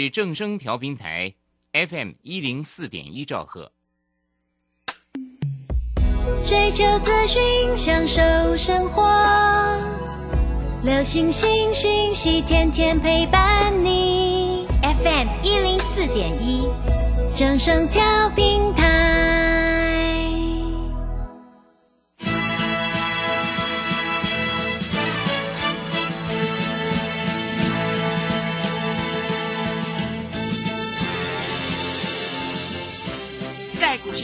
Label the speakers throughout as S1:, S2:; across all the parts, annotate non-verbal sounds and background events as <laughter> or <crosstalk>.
S1: 是正声调频台 FM 一零四点一兆赫。
S2: 追求资讯，享受生活，流星星讯息，天天陪伴你。FM 一零四点一，正声调频台。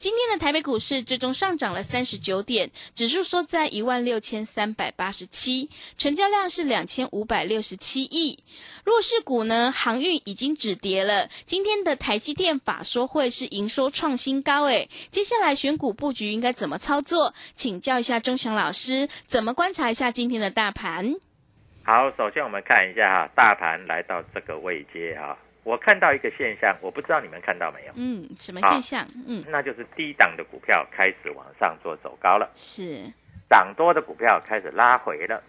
S3: 今天的台北股市最终上涨了三十九点，指数收在一万六千三百八十七，成交量是两千五百六十七亿。弱势股呢，航运已经止跌了。今天的台积电法说会是营收创新高，诶，接下来选股布局应该怎么操作？请教一下钟祥老师，怎么观察一下今天的大盘？
S4: 好，首先我们看一下哈，大盘来到这个位阶哈。我看到一个现象，我不知道你们看到没有？
S3: 嗯，什么现象？嗯，
S4: 那就是低档的股票开始往上做走高了，
S3: 是
S4: 涨多的股票开始拉回了。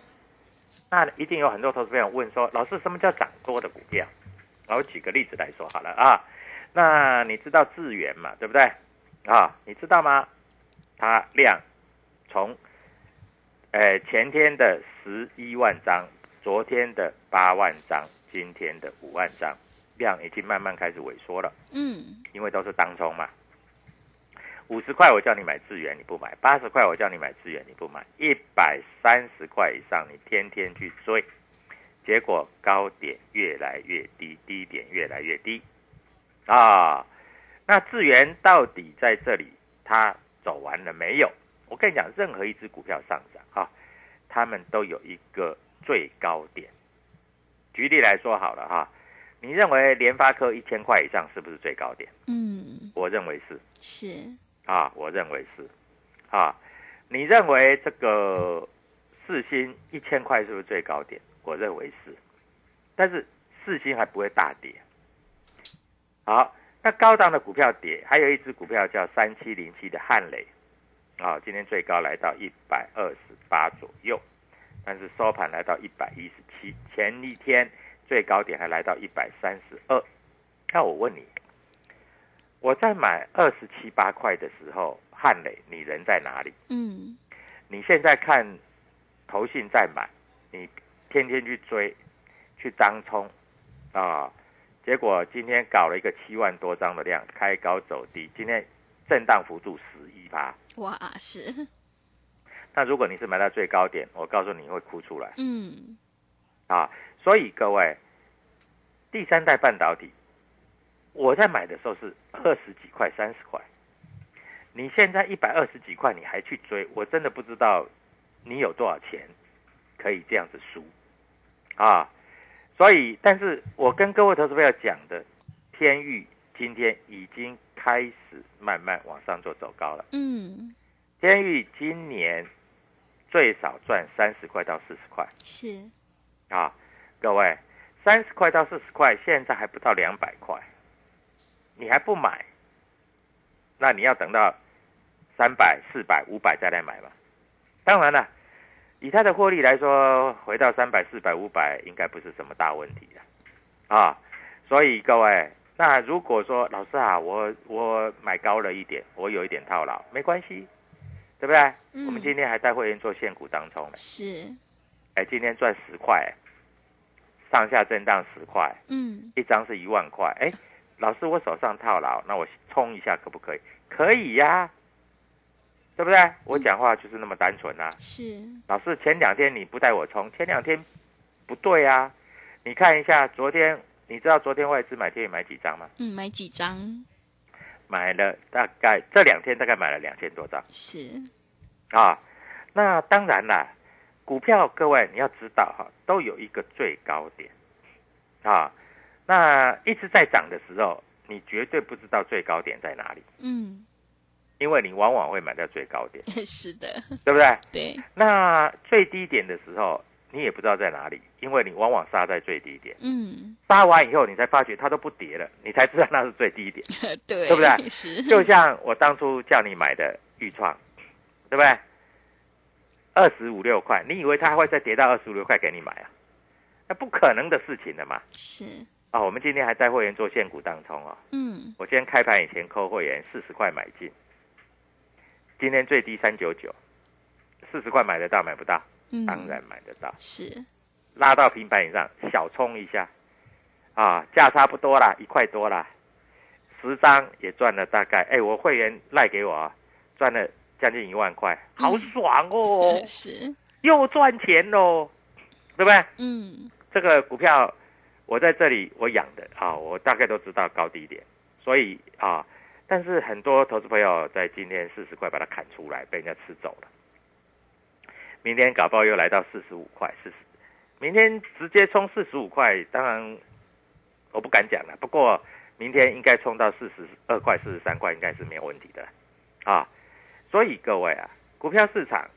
S4: 那一定有很多投资朋友问说，老师，什么叫涨多的股票？我举个例子来说好了啊。那你知道智源嘛？对不对？啊，你知道吗？它量从，呃前天的十一万张，昨天的八万张，今天的五万张。量已经慢慢开始萎缩了，
S3: 嗯，
S4: 因为都是当冲嘛。五十块我叫你买资源你不买；八十块我叫你买资源你不买；一百三十块以上你天天去追，结果高点越来越低，低点越来越低啊！那资源到底在这里它走完了没有？我跟你讲，任何一只股票上涨哈，他们都有一个最高点。举例来说好了哈。你认为联发科一千块以上是不是最高点？
S3: 嗯，
S4: 我认为是。
S3: 是
S4: 啊，我认为是。啊，你认为这个四星一千块是不是最高点？我认为是。但是四星还不会大跌。好，那高档的股票跌，还有一只股票叫三七零七的汉磊，啊，今天最高来到一百二十八左右，但是收盘来到一百一十七，前一天。最高点还来到一百三十二，那我问你，我在买二十七八块的时候，汉磊你人在哪里？
S3: 嗯，
S4: 你现在看投信在买，你天天去追，去当冲啊，结果今天搞了一个七万多张的量，开高走低，今天震荡幅度十一趴，
S3: 哇，是。
S4: 那如果你是买到最高点，我告诉你会哭出来。
S3: 嗯，
S4: 啊。所以各位，第三代半导体，我在买的时候是二十几块、三十块，你现在一百二十几块，你还去追，我真的不知道你有多少钱可以这样子输啊！所以，但是我跟各位投资朋友讲的，天域今天已经开始慢慢往上做走高了。
S3: 嗯，
S4: 天域今年最少赚三十块到四十块，
S3: 是
S4: 啊。各位，三十块到四十块，现在还不到两百块，你还不买？那你要等到三百、四百、五百再来买吧？当然了，以它的获利来说，回到三百、四百、五百，应该不是什么大问题的啊。所以各位，那如果说老师啊，我我买高了一点，我有一点套牢，没关系，对不对？
S3: 嗯
S4: 我们今天还带会员做现股当中呢，
S3: 是，
S4: 哎，今天赚十块，上下震荡十块，
S3: 嗯
S4: 一张是一万块，哎，老师我手上套牢，那我冲一下可不可以？可以呀、对不对？我讲话就是那么单纯啊。
S3: 是，
S4: 老师，前两天你不带我冲，前两天不对啊。你看一下昨天，你知道昨天外资买天宇买几张吗？
S3: 嗯，买几张？
S4: 买了大概这两天大概买了两千多张
S3: 是，
S4: 啊。那当然啦，股票各位你要知道哈，都有一个最高点啊。那一直在涨的时候，你绝对不知道最高点在哪里，
S3: 嗯，
S4: 因为你往往会买到最高点，<laughs>
S3: 是的，
S4: 对不对？
S3: 对，
S4: 那最低点的时候，你也不知道在哪里，因为你往往杀在最低点。
S3: 嗯，
S4: 杀完以后，你才发觉它都不跌了，你才知道那是最低点。<laughs>
S3: 对，
S4: 对不对
S3: 是，
S4: 就像我当初叫你买的豫创，对不对？二十五六块，你以为它会再跌到二十五六块给你买啊？那不可能的事情了嘛！
S3: 是，
S4: 啊、我们今天还带会员做现股当中哦。
S3: 嗯，
S4: 我今天开盘以前扣会员四十块买进，今天最低三九九，四十块买得到买不到？
S3: 嗯，
S4: 当然买得到。
S3: 是，
S4: 拉到平盘以上，小冲一下，啊，价差不多啦，一块多啦，十张也赚了大概，哎，我会员赖给我啊，赚了将近一万块，好爽哦，<laughs>
S3: 是，
S4: 又赚钱喽，对不对？
S3: 嗯，
S4: 这个股票我在这里我养的啊，我大概都知道高低点，所以啊，但是很多投资朋友在今天四十块把它砍出来，被人家吃走了。明天搞不好又来到四十五块，四十，明天直接冲四十五块，当然我不敢讲了。不过明天应该冲到四十二块、四十三块，应该是没有问题的啊。所以各位啊，股票市场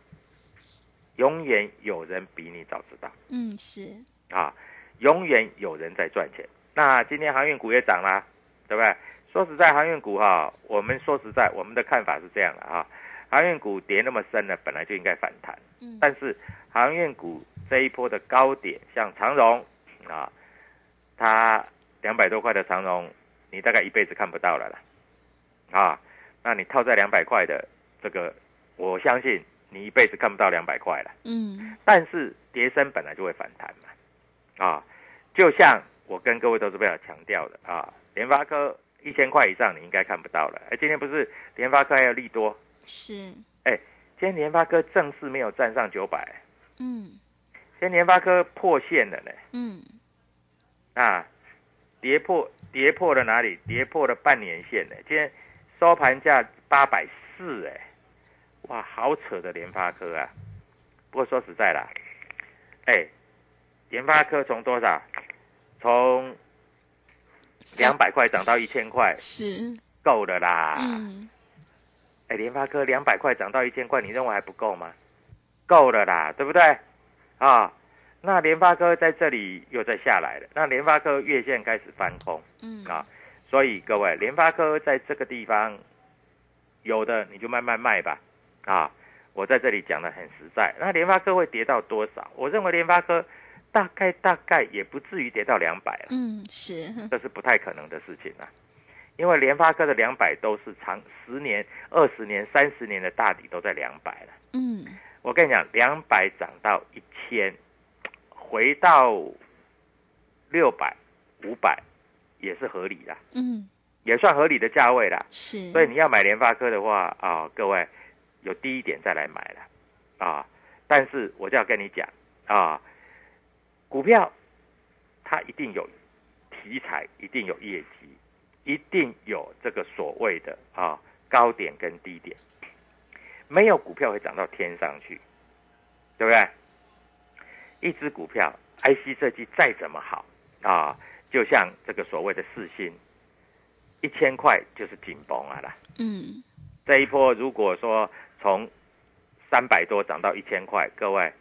S4: 永远有人比你早知道。
S3: 嗯，是，
S4: 啊，永远有人在赚钱。那今天航运股也涨啦，对不对？说实在，航运股哈，我们说实在，我们的看法是这样的哈，航运股跌那么深呢，本来就应该反弹。
S3: 嗯，
S4: 但是航运股这一波的高点，像长荣啊，它两百多块的长荣，你大概一辈子看不到了啦，啊，那你套在两百块的这个，我相信你一辈子看不到两百块了。
S3: 嗯，
S4: 但是跌升本来就会反弹嘛，啊，就像我跟各位投资朋友强调的啊，联发科一千块以上你应该看不到了，哎，今天不是联发科还有利多，
S3: 是，哎
S4: 今天联发科正式没有站上九百，
S3: 嗯，
S4: 今天联发科破线了呢，
S3: 嗯，
S4: 啊，跌破跌破了哪里？跌破了半年线呢，今天收盘价八百四，哎，哇，好扯的联发科啊！不过说实在啦，哎，联发科从多少？从两百块涨到一千块，
S3: 是，
S4: 够的啦。
S3: 嗯，
S4: 哎，联发科两百块涨到一千块，你认为还不够吗？够了啦，对不对？啊，那联发科在这里又再下来了，那联发科月线开始翻空
S3: 嗯，
S4: 啊，所以各位，联发科在这个地方有的你就慢慢卖吧，啊，我在这里讲的很实在。那联发科会跌到多少？我认为联发科大概大概也不至于跌到两百了。
S3: 嗯，是，
S4: 这是不太可能的事情啊。因为联发科的两百都是长十年、二十年、三十年的大底都在两百了。
S3: 嗯，
S4: 我跟你讲，两百涨到一千，回到六百、五百也是合理的，
S3: 嗯，
S4: 也算合理的价位啦。
S3: 是，
S4: 所以你要买联发科的话啊，各位有低一点再来买了啊。但是我就要跟你讲啊，股票它一定有题材，一定有业绩，一定有这个所谓的啊高点跟低点，没有股票会涨到天上去，对不对？一只股票 IC 设计再怎么好啊，就像这个所谓的四星，一千块就是紧绷啊啦。
S3: 嗯，
S4: 这一波如果说从三百多涨到一千块，各位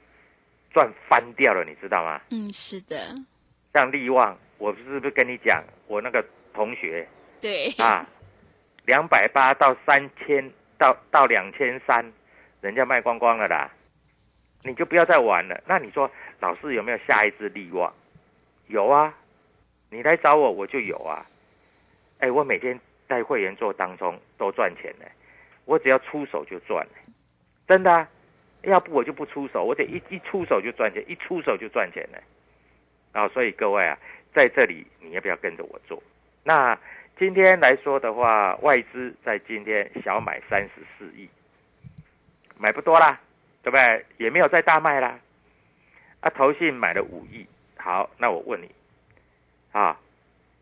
S4: 赚翻掉了，你知道吗？
S3: 嗯，是的，
S4: 像利旺，我是不是跟你讲，我那个同学
S3: 对，
S4: 啊，两百八到三千到到两千三，人家卖光光了啦，你就不要再玩了。那你说老师有没有下一支利旺？有啊，你来找我我就有啊。哎，我每天带会员做当中都赚钱呢，我只要出手就赚真的。要不我就不出手，我得一一出手就赚钱，一出手就赚钱呢。啊，所以各位啊，在这里你要不要跟着我做？那今天来说的话，外资在今天小买三十四亿，买不多啦，对不对？也没有再大卖啦。啊，投信买了五亿。好，那我问你，啊，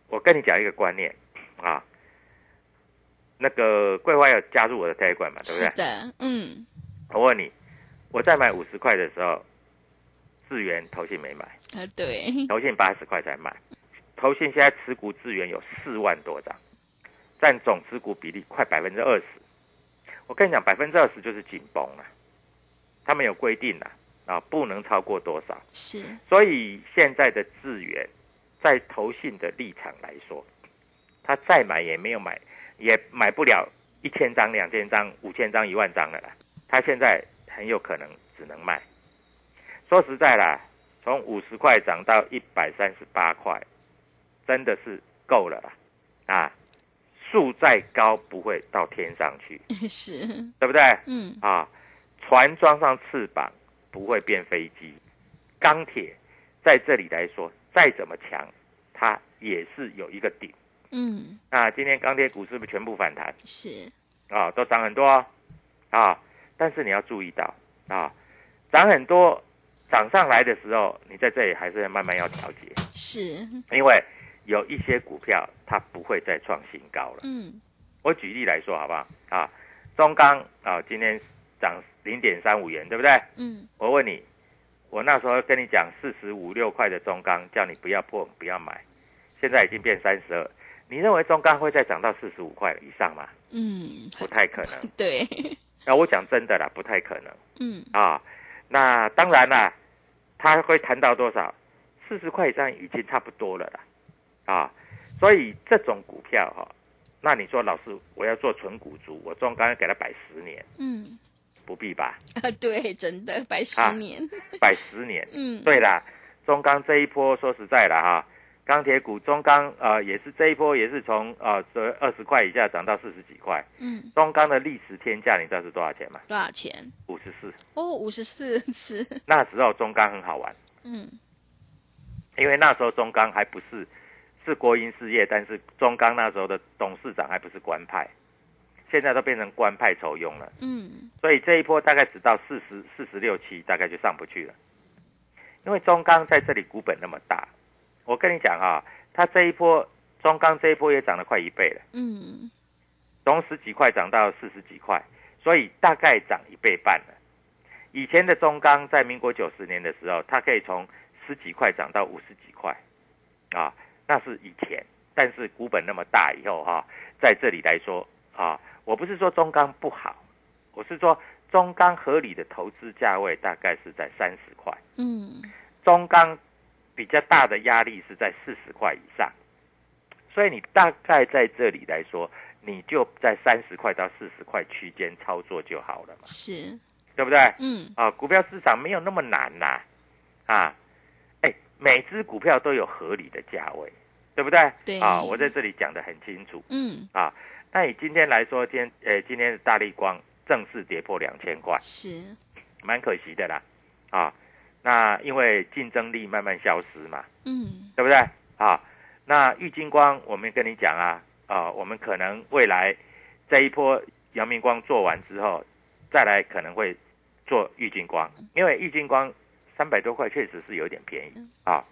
S4: 我跟你讲一个观念啊，那个桂花要加入我的台馆嘛，对不对？
S3: 是的，嗯。
S4: 我问你。我在买五十块的时候，智源投信没买，
S3: 啊对，
S4: 投信八十块才买，投信现在持股智源有四万多张，占总持股比例快百分之二十。我跟你讲，百分之二十就是紧绷了，他们有规定的啊，不能超过多少。
S3: 是，
S4: 所以现在的智源，在投信的立场来说，他再买也没有买，也买不了一千张、两千张、五千张、一万张了啦。他现在。很有可能只能卖。说实在啦，从五十块涨到一百三十八块，真的是够了啦。啊，树再高不会到天上去，<laughs>
S3: 是
S4: 对不对？
S3: 嗯。
S4: 啊，船装上翅膀不会变飞机。钢铁在这里来说，再怎么强，它也是有一个顶。
S3: 嗯。
S4: 那今天钢铁股是不是全部反弹？
S3: 是。
S4: 啊，都涨很多啊。但是你要注意到啊，涨很多，涨上来的时候，你在这里还是要慢慢要调节，
S3: 是，
S4: 因为有一些股票它不会再创新高了。
S3: 嗯，
S4: 我举例来说好不好？啊，中钢啊，今天涨零点三五元，对不对？
S3: 嗯，
S4: 我问你，我那时候跟你讲四十五六块的中钢，叫你不要破，不要买，现在已经变三十二，你认为中钢会再涨到四十五块以上吗？
S3: 嗯，
S4: 不太可能。<laughs>
S3: 对。
S4: 那我讲真的啦，不太可能。
S3: 嗯
S4: 啊，那当然啦，他会谈到多少？四十块以上已经差不多了啦。啊，所以这种股票哈，那你说老师我要做纯股族，我中钢给他摆十年，
S3: 嗯，
S4: 不必吧？
S3: 啊，对，真的摆十年，
S4: 摆十年。<laughs>
S3: 嗯，
S4: 对啦，中钢这一波说实在的哈。钢铁股中钢啊，也是这一波也是从啊这二十块以下涨到四十几块。
S3: 嗯，
S4: 中钢的历史天价你知道是多少钱吗？
S3: 多少钱？
S4: 五十四。
S3: 哦，五十四 <laughs> 是。
S4: 那时候中钢很好玩。
S3: 嗯，
S4: 因为那时候中钢还不是是国营事业，但是中钢那时候的董事长还不是官派，现在都变成官派筹用了。
S3: 嗯，
S4: 所以这一波大概只到四十四十六期，大概就上不去了。因为中钢在这里股本那么大。我跟你讲啊，它这一波中钢这一波也涨了快一倍了，
S3: 嗯，
S4: 从十几块涨到四十几块，所以大概涨一倍半了。以前的中钢在民国九十年的时候，它可以从十几块涨到五十几块，啊，那是以前。但是股本那么大以后哈，在这里来说啊，我不是说中钢不好，我是说中钢合理的投资价位大概是在三十块，
S3: 嗯，
S4: 中钢。比较大的压力是在四十块以上，所以你大概在这里来说，你就在三十块到四十块区间操作就好了嘛，
S3: 是，
S4: 对不对？
S3: 嗯，
S4: 啊，股票市场没有那么难呐，啊，哎，每只股票都有合理的价位，对不对？
S3: 对，
S4: 啊，我在这里讲的很清楚，
S3: 嗯，
S4: 啊，那以今天来说，今天呃，今天的大力光正式跌破两千块，
S3: 是，
S4: 蛮可惜的啦，啊。那因为竞争力慢慢消失嘛，
S3: 嗯，
S4: 对不对？啊，那玉金光，我们跟你讲啊，啊，我们可能未来这一波阳明光做完之后，再来可能会做玉金光，因为玉金光三百多块确实是有点便宜啊。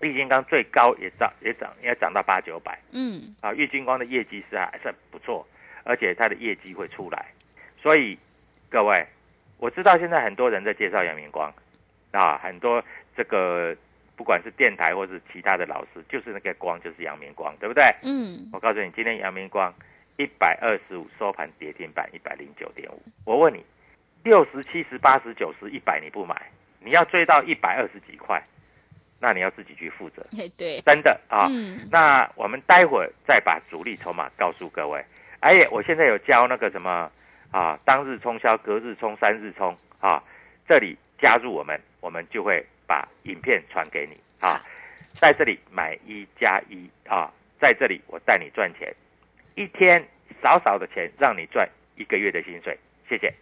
S4: 玉金光最高也涨也涨，也涨到八九百，
S3: 嗯，
S4: 啊，玉金光的业绩是还是不错，而且它的业绩会出来，所以各位，我知道现在很多人在介绍阳明光。啊，很多这个不管是电台或是其他的老师，就是那个光就是阳明光，对不对？
S3: 嗯，
S4: 我告诉你，今天阳明光一百二十五收盘跌停板一百零九点五。我问你，六十七十八十九十一百你不买，你要追到一百二十几块，那你要自己去负责。
S3: 对，
S4: 真的啊。
S3: 嗯。
S4: 那我们待会儿再把主力筹码告诉各位。哎呀，我现在有教那个什么啊，当日冲销、隔日冲、三日冲啊，这里。加入我们，我们就会把影片传给你啊。在这里买一加一啊，在这里我带你赚钱，一天少少的钱让你赚一个月的薪水，谢谢。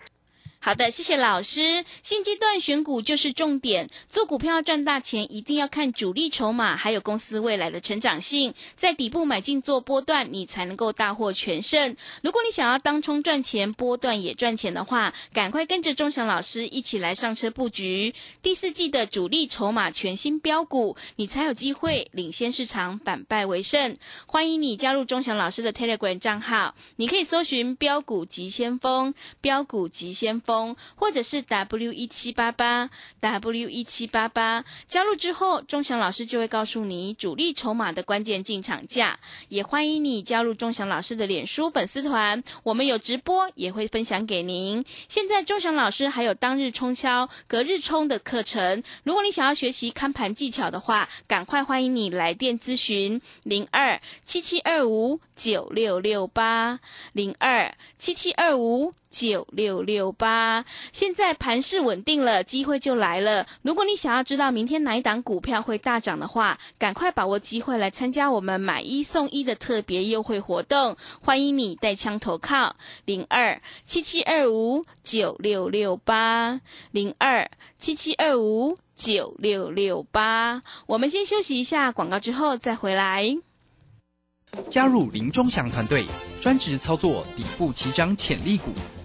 S3: 好的，谢谢老师。现阶段选股就是重点，做股票赚大钱，一定要看主力筹码，还有公司未来的成长性，在底部买进做波段，你才能够大获全胜。如果你想要当冲赚钱，波段也赚钱的话，赶快跟着钟祥老师一起来上车布局第四季的主力筹码全新标股，你才有机会领先市场，反败为胜。欢迎你加入钟祥老师的 Telegram 账号，你可以搜寻标股急先锋，标股急先锋。或者是 W 一七八八 W 一七八八加入之后，钟祥老师就会告诉你主力筹码的关键进场价。也欢迎你加入钟祥老师的脸书粉丝团，我们有直播也会分享给您。现在钟祥老师还有当日冲敲、隔日冲的课程，如果你想要学习看盘技巧的话，赶快欢迎你来电咨询零二七七二五九六六八零二七七二五。九六六八，现在盘势稳定了，机会就来了。如果你想要知道明天哪一档股票会大涨的话，赶快把握机会来参加我们买一送一的特别优惠活动。欢迎你带枪投靠零二七七二五九六六八零二七七二五九六六八。我们先休息一下广告，之后再回来。
S5: 加入林中祥团队，专职操作底部起涨潜力股。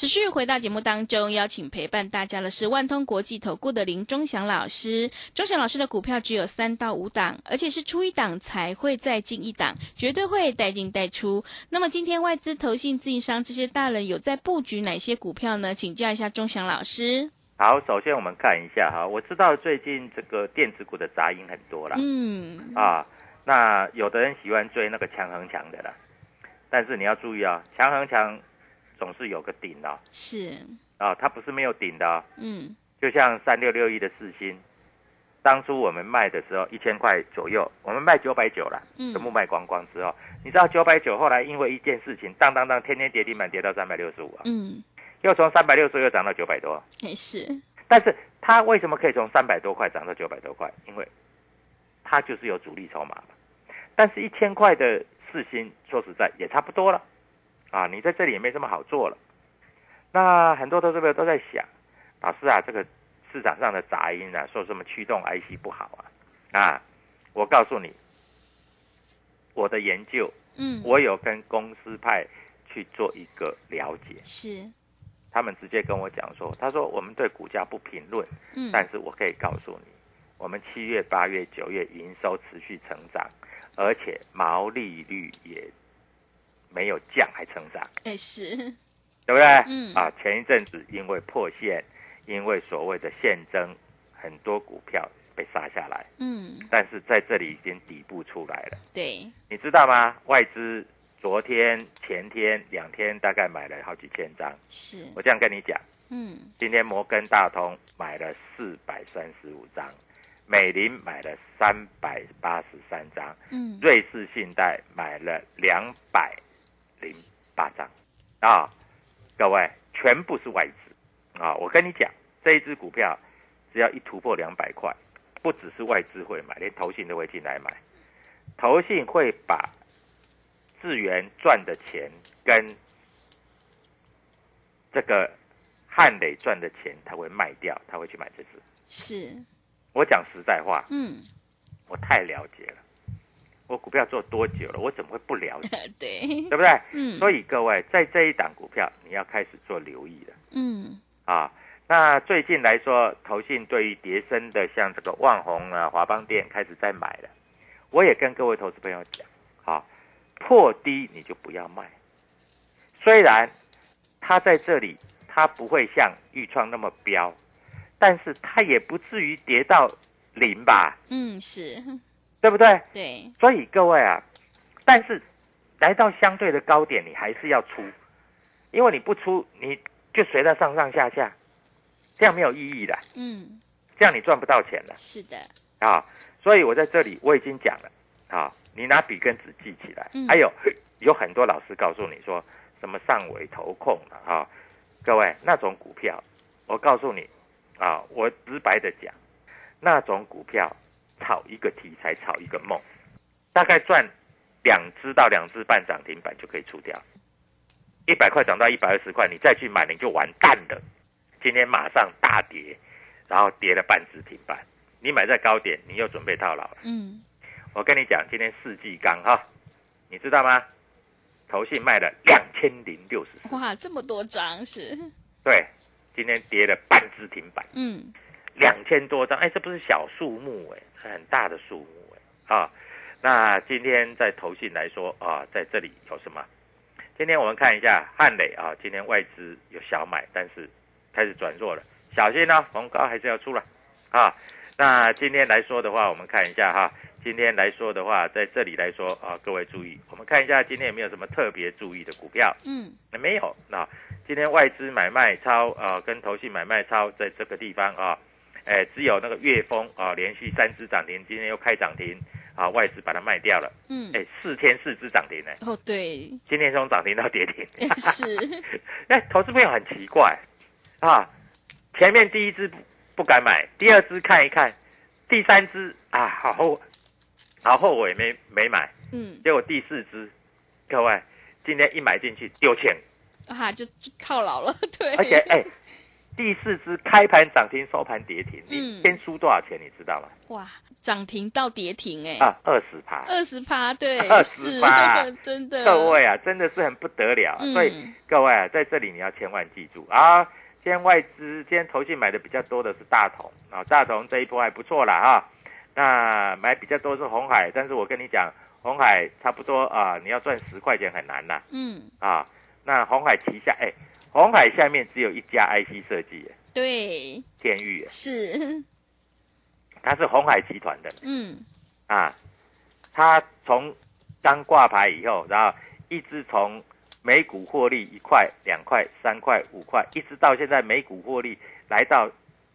S3: 持续回到节目当中，邀请陪伴大家的是万通国际投顾的林忠祥老师。忠祥老师的股票只有三到五档，而且是出一档才会再进一档，绝对会带进带出。那么今天外资、投信、自营商这些大人有在布局哪些股票呢？请教一下忠祥老师。
S4: 好，首先我们看一下哈，我知道最近这个电子股的杂音很多啦，
S3: 嗯，
S4: 啊，那有的人喜欢追那个强横强的啦，但是你要注意啊，强横强。总是有个顶的，
S3: 是。
S4: 啊，它不是没有顶的，
S3: 嗯，
S4: 就像三六六一的四星，当初我们卖的时候一千块左右，我们卖九百九了，
S3: 嗯，
S4: 全部卖光光之后，你知道九百九后来因为一件事情，当当当，天天跌停板跌到三百六十五啊，
S3: 嗯，
S4: 又从三百六十又涨到九百多，
S3: 也是，
S4: 但是它为什么可以从三百多块涨到九百多块？因为它就是有主力筹码嘛，但是一千块的四星，说实在也差不多了。啊，你在这里也没什么好做了。那很多投资者都在想，老师啊，这个市场上的杂音啊，说什么驱动 IC 不好啊？啊，我告诉你，我的研究，
S3: 嗯，
S4: 我有跟公司派去做一个了解，
S3: 是，
S4: 他们直接跟我讲说，他说我们对股价不评论，
S3: 嗯，
S4: 但是我可以告诉你，我们七月、八月、九月营收持续成长，而且毛利率也。没有降还成长，
S3: 哎是，
S4: 对不对？
S3: 嗯
S4: 啊，前一阵子因为破线，因为所谓的现增，很多股票被杀下来。
S3: 嗯，
S4: 但是在这里已经底部出来了。
S3: 对，
S4: 你知道吗？外资昨天、前天两天大概买了好几千张。
S3: 是，
S4: 我这样跟你讲，
S3: 嗯，
S4: 今天摩根大通买了四百三十五张，美林买了三百八十三张，
S3: 嗯，
S4: 瑞士信贷买了两百。零八张啊，各位全部是外资啊！我跟你讲，这一只股票只要一突破两百块，不只是外资会买，连投信都会进来买。投信会把智源赚的钱跟这个汉磊赚的钱，他会卖掉，他会去买这只。
S3: 是，
S4: 我讲实在话，
S3: 嗯，
S4: 我太了解了。我股票做多久了？我怎么会不了解？<laughs>
S3: 对，
S4: 对不对？
S3: 嗯，
S4: 所以各位在这一档股票，你要开始做留意了。
S3: 嗯，
S4: 啊，那最近来说，投信对于叠升的，像这个万宏啊、华邦店开始在买了。我也跟各位投资朋友讲，啊，破低你就不要卖。虽然它在这里，它不会像豫创那么飙，但是它也不至于跌到零吧？
S3: 嗯，是。
S4: 对不对？
S3: 对，
S4: 所以各位啊，但是来到相对的高点，你还是要出，因为你不出，你就随它上上下下，这样没有意义的，
S3: 嗯，
S4: 这样你赚不到钱了
S3: 是的，
S4: 啊。所以我在这里我已经讲了啊，你拿笔跟纸记起来。
S3: 嗯
S4: 还有 <clears throat> 有很多老师告诉你说什么上尾投控了啊，各位那种股票，我告诉你啊，我直白的讲，那种股票炒一个题材，炒一个梦，大概赚两只到两只半涨停板就可以出掉。一百块涨到一百二十块，你再去买你就完蛋了。今天马上大跌，然后跌了半只停板，你买在高点，你又准备套牢了。
S3: 嗯，
S4: 我跟你讲，今天世纪钢哈，你知道吗？投信卖了两千零六十，
S3: 哇，这么多张是，
S4: 对，今天跌了半只停板，
S3: 嗯，
S4: 两千多张，哎，这不是小数目哎，是很大的数目哎啊。那今天在投信来说啊，在这里有什么？今天我们看一下汉磊啊，今天外资有小买，但是开始转弱了，小心哦，逢高还是要出了啊。那今天来说的话，我们看一下哈，今天来说的话，在这里来说啊，各位注意，我们看一下今天有没有什么特别注意的股票？
S3: 嗯，
S4: 那没有。那今天外资买卖超啊、跟投信买卖超在这个地方啊，哎，只有那个粤丰啊，连续三只涨停，今天又开涨停啊，外资把它卖掉了。
S3: 嗯，
S4: 哎，四天四只涨停呢，
S3: 哦，对，
S4: 今天从涨停到跌停。<laughs>
S3: 是，<laughs>
S4: 哎，投资朋友很奇怪啊，前面第一只不不敢买，第二只看一看，第三只啊，好后好后悔没没买，
S3: 嗯，
S4: 结果第四只，各位今天一买进去丢钱，
S3: 啊，就就套牢了，对，
S4: 而且哎，第四只开盘涨停，收盘跌停，
S3: 嗯
S4: 你先输多少钱你知道吗？
S3: 哇，涨停到跌停，哎，
S4: 啊，二十趴。
S3: 二十趴，对
S4: ，20%
S3: 是 <laughs> 真的，
S4: 各位啊，真的是很不得了。
S3: 嗯
S4: 所以各位啊，在这里你要千万记住啊，今天外资今天投信买的比较多的是大同啊，大同这一波还不错啦哈。那买比较多是红海，但是我跟你讲，红海差不多啊，你要赚十块钱很难呐
S3: 嗯，
S4: 啊。那红海旗下，哎，红海下面只有一家 IC 设计，
S3: 对，
S4: 天域，
S3: 是，<laughs>
S4: 它是红海集团的。
S3: 嗯，
S4: 啊。它从刚挂牌以后，然后一直从每股获利一块、两块、三块、五块，一直到现在每股获利来到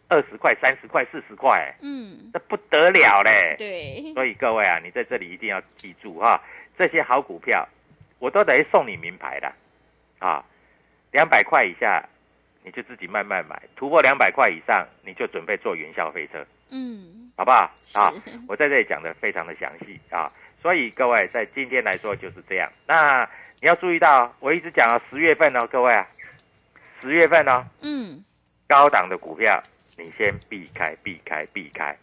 S4: 二十块、三十块、四十块，哎
S3: 嗯，
S4: 那不得了嘞！
S3: 对，<laughs>
S4: 所以各位啊，你在这里一定要记住哈，这些好股票，我都等于送你名牌的。啊，两百块以下你就自己慢慢买，突破两百块以上你就准备坐云霄飞车，
S3: 嗯，
S4: 好不好？啊，我在这里讲的非常的详细啊，所以各位在今天来说就是这样。那你要注意到，我一直讲啊，十月份哦，各位啊，十月份哦，
S3: 嗯，
S4: 高档的股票你先避开，避开，避开。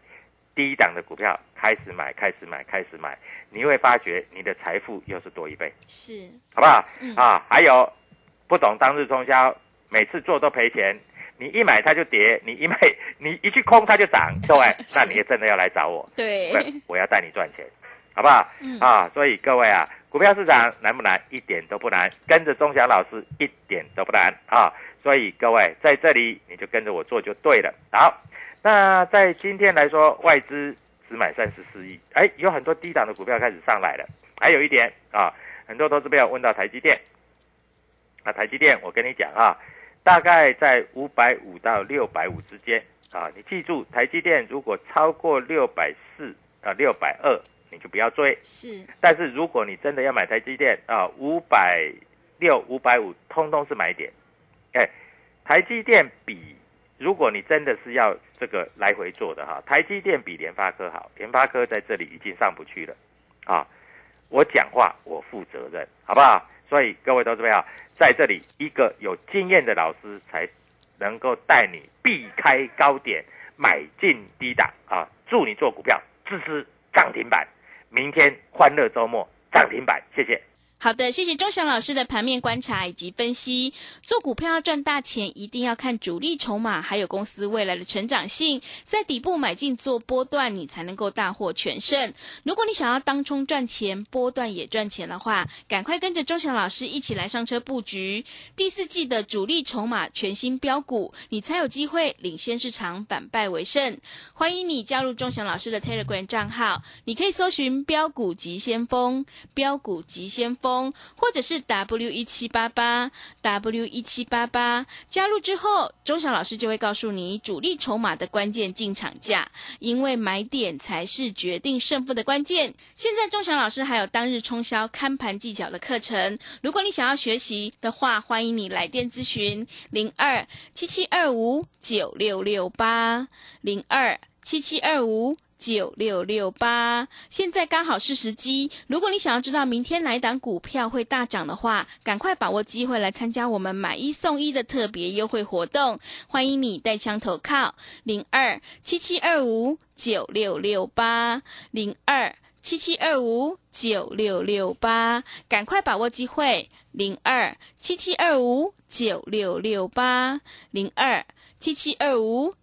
S4: 低档的股票开始买，开始买，开始买，你会发觉你的财富又是多一倍，
S3: 是，
S4: 好不好？
S3: 嗯。
S4: 啊，还有不懂当日冲销，每次做都赔钱，你一买它就跌，<laughs> 你一买 <laughs> 你一去空它就涨，各位，<laughs>
S3: 是
S4: 那你也真的要来找我，
S3: 对，
S4: 我要带你赚钱，好不好？
S3: 嗯
S4: 啊，所以各位啊，股票市场难不难？一点都不难，跟着钟祥老师一点都不难啊。所以各位在这里你就跟着我做就对了。好，那在今天来说，外资只买三十四亿，哎，有很多低档的股票开始上来了。还有一点啊，很多投资朋友问到台积电，啊，台积电我跟你讲啊，大概在五百五到六百五之间啊，你记住，台积电如果超过六百四啊六百二，你就不要追。
S3: 是，
S4: 但是如果你真的要买台积电啊，五百六、五百五，通通是买点。哎，台积电比，如果你真的是要这个来回做的哈，台积电比联发科好，联发科在这里已经上不去了啊。我讲话我负责任，好不好？所以各位投资朋友，在这里一个有经验的老师才能够带你避开高点，买进低档啊！祝你做股票支持涨停板。明天欢乐周末涨停板，谢谢。
S3: 好的，谢谢钟祥老师的盘面观察以及分析。做股票要赚大钱，一定要看主力筹码，还有公司未来的成长性，在底部买进做波段，你才能够大获全胜。如果你想要当冲赚钱，波段也赚钱的话，赶快跟着钟祥老师一起来上车布局第四季的主力筹码全新标股，你才有机会领先市场，反败为胜。欢迎你加入钟祥老师的 Telegram 账号，你可以搜寻“标股急先锋”、“标股急先锋”。或者是 W 一七八八 W 一七八八，加入之后，钟祥老师就会告诉你主力筹码的关键进场价，因为买点才是决定胜负的关键。现在钟祥老师还有当日冲销看盘技巧的课程，如果你想要学习的话，欢迎你来电咨询零二七七二五九六六八零二七七二五。九六六八，现在刚好是时机。如果你想要知道明天哪档股票会大涨的话，赶快把握机会来参加我们买一送一的特别优惠活动。欢迎你带枪投靠零二七七二五九六六八零二七七二五九六六八，赶快把握机会零二七七二五九六六八零二七七二五。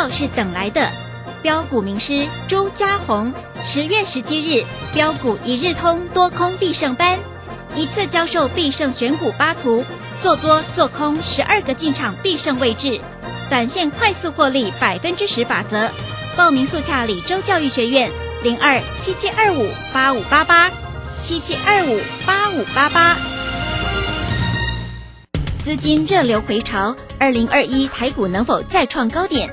S6: 股票是等来的，标股名师朱家红，十月十七日标股一日通多空必胜班，一次教授必胜选股八图，做多做空十二个进场必胜位置，短线快速获利百分之十法则。报名速洽李州教育学院零二七七二五八五八八七七二五八五八八。资金热流回潮，二零二一台股能否再创高点？